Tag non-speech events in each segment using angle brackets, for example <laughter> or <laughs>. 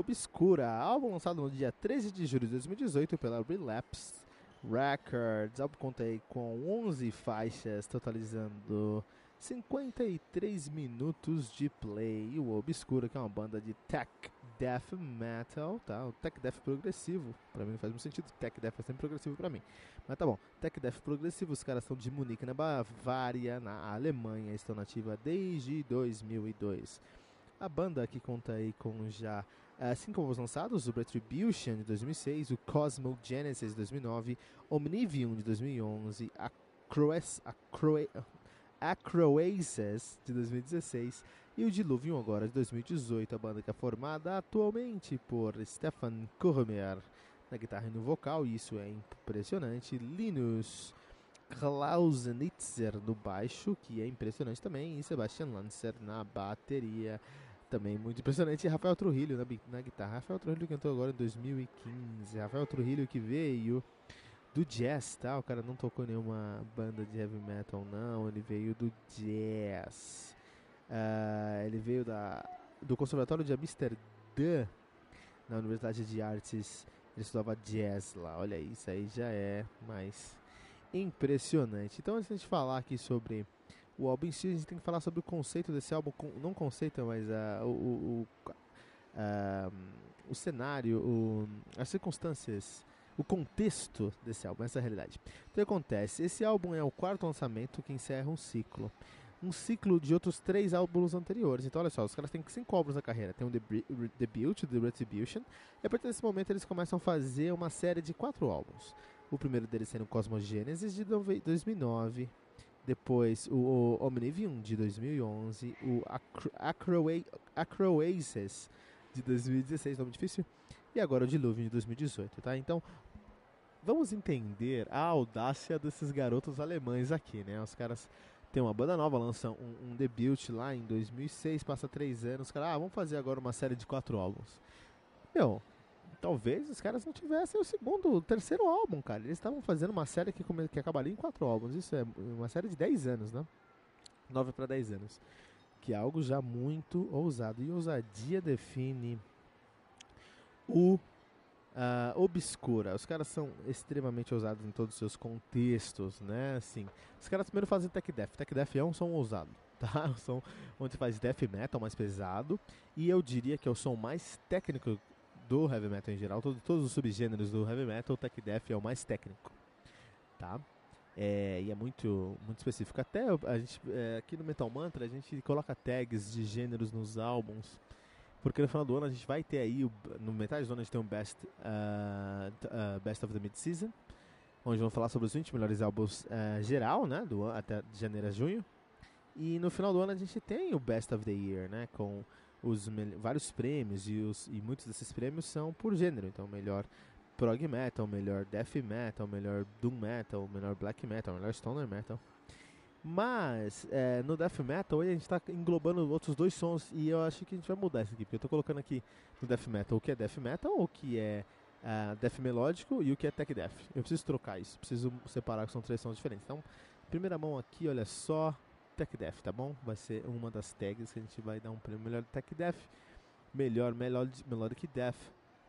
Obscura, álbum lançado no dia 13 de julho de 2018 pela Relapse Records. O álbum conta com 11 faixas, totalizando 53 minutos de play. O Obscura, que é uma banda de tech death metal, tá? O tech death progressivo, pra mim não faz muito sentido, tech death é sempre progressivo pra mim. Mas tá bom, tech death progressivo, os caras são de Munique, na Bavária, na Alemanha, estão nativa desde 2002. A banda que conta aí com já uh, cinco álbuns lançados, o Retribution de 2006, o Cosmo Genesis de 2009, Omnivium de 2011, a Croes, a Croe, Acroaces de 2016 e o Diluvium agora de 2018. A banda que é formada atualmente por Stefan Kormer na guitarra e no vocal, isso é impressionante, Linus Klausenitzer no baixo, que é impressionante também, e Sebastian Lancer na bateria também muito impressionante. E Rafael Trujillo na, na guitarra. Rafael Trujillo entrou agora em 2015. Rafael Trujillo que veio do jazz, tá? O cara não tocou nenhuma banda de heavy metal, não. Ele veio do jazz. Uh, ele veio da, do Conservatório de Amsterdã, na Universidade de Artes. Ele estudava jazz lá. Olha, isso aí já é mais impressionante. Então, antes de a gente falar aqui sobre o álbum em si, a gente tem que falar sobre o conceito desse álbum, não conceito, mas uh, o, o, uh, o cenário, o, as circunstâncias, o contexto desse álbum, essa é a realidade. O que acontece? Esse álbum é o quarto lançamento que encerra um ciclo. Um ciclo de outros três álbuns anteriores. Então, olha só, os caras têm cinco álbuns na carreira. Tem o Debut, The Retribution, e a partir desse momento eles começam a fazer uma série de quatro álbuns. O primeiro deles sendo Cosmos Genesis de 2009, depois o, o Omnivium de 2011, o Acro Acroaces de 2016, nome difícil, e agora o Diluvium de 2018, tá? Então, vamos entender a audácia desses garotos alemães aqui, né? Os caras têm uma banda nova, lançam um, um debut lá em 2006, passa três anos, os caras, ah, vamos fazer agora uma série de quatro álbuns. Meu, talvez os caras não tivessem o segundo, o terceiro álbum, cara. Eles estavam fazendo uma série que, que acabaria em quatro álbuns. Isso é uma série de 10 anos, né? 9 para 10 anos. Que é algo já muito ousado. E ousadia define o uh, obscura. Os caras são extremamente ousados em todos os seus contextos, né? Assim, os caras primeiro fazem tech death. Tech death é um som ousado, <laughs> tá? Um som onde faz death metal mais pesado. E eu diria que é o som mais técnico do heavy metal em geral, todo, todos os subgêneros do heavy metal, o tech death é o mais técnico, tá? É, e é muito, muito específico. Até a gente, é, aqui no Metal Mantra a gente coloca tags de gêneros nos álbuns, porque no final do ano a gente vai ter aí, no metade do ano a gente tem um Best, uh, uh, best of the Mid-Season, onde vamos falar sobre os 20 melhores álbuns uh, geral, né, do, até janeiro a junho. E no final do ano a gente tem o Best of the Year, né, com os vários prêmios e, os, e muitos desses prêmios são por gênero. Então, melhor prog metal, melhor death metal, melhor doom metal, melhor black metal, melhor stoner metal. Mas é, no death metal hoje a gente está englobando outros dois sons e eu acho que a gente vai mudar isso aqui, porque eu estou colocando aqui no death metal o que é death metal, o que é uh, death melódico e o que é tech death. Eu preciso trocar isso, preciso separar que são três sons diferentes. Então, primeira mão aqui, olha só, Tech tá bom? Vai ser uma das tags que a gente vai dar um prêmio melhor Tech Death, melhor melhor Melodic Death,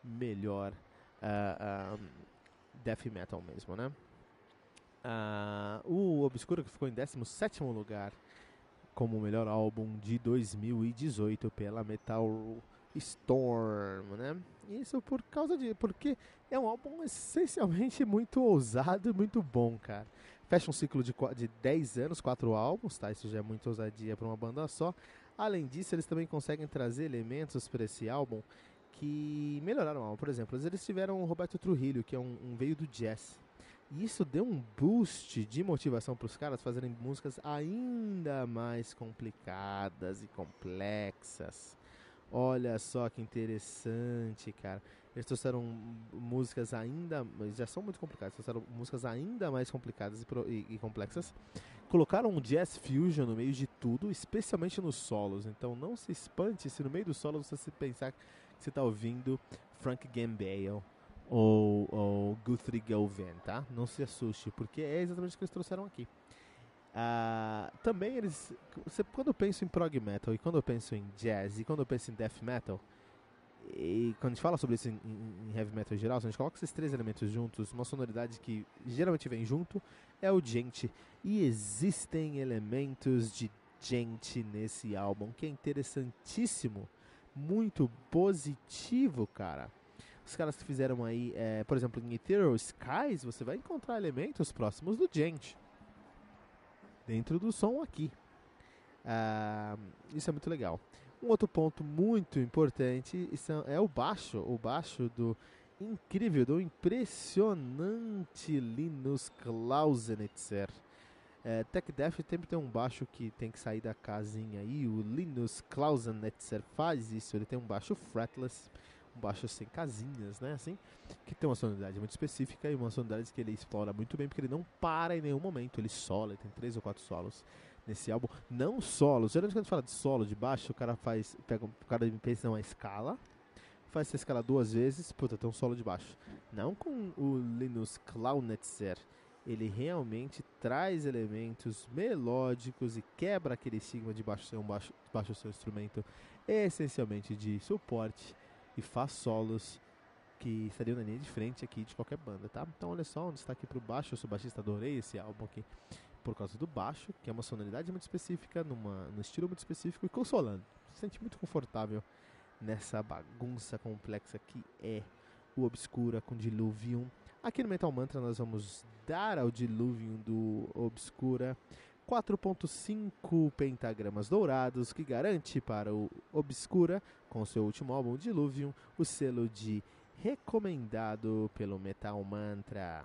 melhor uh, Death Metal mesmo, né? Uh, o Obscura que ficou em 17 lugar como melhor álbum de 2018 pela Metal Storm, né? Isso por causa de porque é um álbum essencialmente muito ousado e muito bom, cara. Fecha um ciclo de, de 10 anos, 4 álbuns, tá? Isso já é muita ousadia para uma banda só. Além disso, eles também conseguem trazer elementos para esse álbum que melhoraram o álbum. Por exemplo, eles tiveram o Roberto Trujillo, que é um, um veio do jazz. E isso deu um boost de motivação para os caras fazerem músicas ainda mais complicadas e complexas. Olha só que interessante, cara. Eles trouxeram músicas ainda. Já são muito complicadas, trouxeram músicas ainda mais complicadas e, e, e, complexas. Colocaram um jazz fusion no meio de tudo, especialmente nos solos. Então não se espante se no meio do solo você pensar que você está ouvindo Frank Gambale ou, ou Guthrie Govan, tá? Não se assuste, porque é exatamente o que eles trouxeram aqui. Uh, também eles. Você, quando eu penso em prog metal, e quando eu penso em jazz, e quando eu penso em death metal, e quando a gente fala sobre isso em, heavy metal em geral, se a gente coloca esses três elementos juntos, uma sonoridade que geralmente vem junto é o gente. E existem elementos de gente nesse álbum que é interessantíssimo, muito positivo, cara. Os caras que fizeram aí, é, por exemplo, em Ethereal Skies, você vai encontrar elementos próximos do Gent. Dentro do som aqui. Ah, isso é muito legal. Um outro ponto muito importante é o baixo. O baixo do incrível, do impressionante Linus Klausenitzer. É, Tech Death sempre tem um baixo que tem que sair da casinha aí. O Linus Klausenitzer faz isso. Ele tem um baixo fretless um baixo sem casinhas, né? Assim, que tem uma sonoridade muito específica e uma sonoridade que ele explora muito bem, porque ele não para em nenhum momento, ele sola, ele tem três ou quatro solos nesse álbum. Não solos, geralmente quando a gente fala de solo de baixo, o cara faz, pega, o cara pensa numa escala, faz essa escala duas vezes, puta, tem um solo de baixo. Não com o Linus Klaunetzer, ele realmente traz elementos melódicos e quebra aquele estigma de baixo ser um baixo, baixo seu instrumento essencialmente de suporte e faz solos que estariam na linha de frente aqui de qualquer banda, tá? Então olha só, um destaque pro baixo, eu sou baixista, adorei esse álbum aqui por causa do baixo, que é uma sonoridade muito específica, numa, num estilo muito específico e consolando. Se sente muito confortável nessa bagunça complexa que é o Obscura com Diluvium. Aqui no Metal Mantra nós vamos dar ao Diluvium do Obscura 4.5 pentagramas dourados, que garante para o Obscura, com seu último álbum Diluvium, o selo de recomendado pelo Metal Mantra.